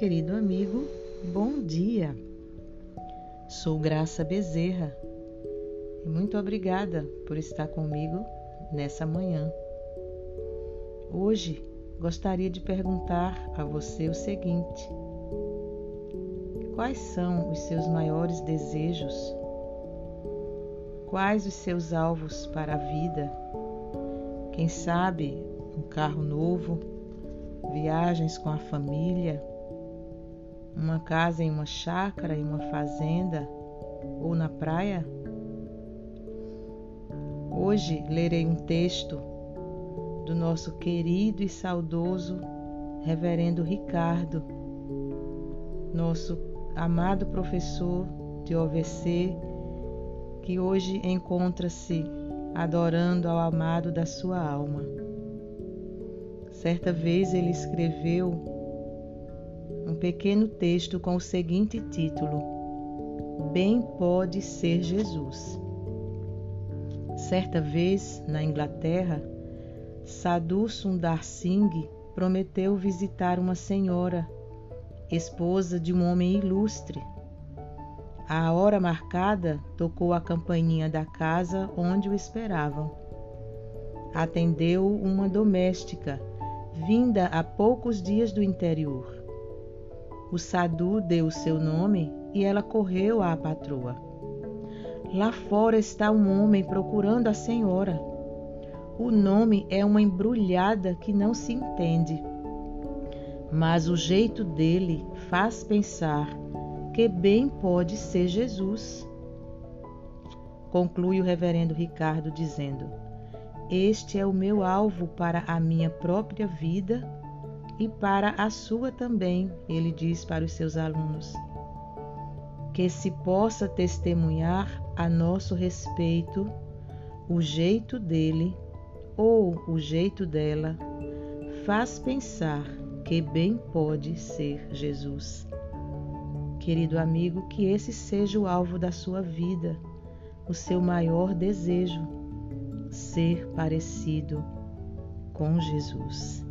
querido amigo, bom dia. Sou Graça Bezerra e muito obrigada por estar comigo nessa manhã. Hoje gostaria de perguntar a você o seguinte: Quais são os seus maiores desejos? Quais os seus alvos para a vida? Quem sabe um carro novo, viagens com a família, uma casa em uma chácara, em uma fazenda ou na praia? Hoje lerei um texto do nosso querido e saudoso Reverendo Ricardo, nosso amado professor de OVC, que hoje encontra-se adorando ao amado da sua alma. Certa vez ele escreveu um pequeno texto com o seguinte título: Bem pode ser Jesus. Certa vez, na Inglaterra, Sadhu Sundar Singh prometeu visitar uma senhora, esposa de um homem ilustre. À hora marcada, tocou a campainha da casa onde o esperavam. Atendeu uma doméstica vinda há poucos dias do interior. O Sadu deu seu nome e ela correu à patroa. Lá fora está um homem procurando a senhora. O nome é uma embrulhada que não se entende. Mas o jeito dele faz pensar que bem pode ser Jesus. Conclui o reverendo Ricardo dizendo: este é o meu alvo para a minha própria vida e para a sua também, ele diz para os seus alunos. Que se possa testemunhar a nosso respeito o jeito dele ou o jeito dela, faz pensar que bem pode ser Jesus. Querido amigo, que esse seja o alvo da sua vida, o seu maior desejo ser parecido com Jesus.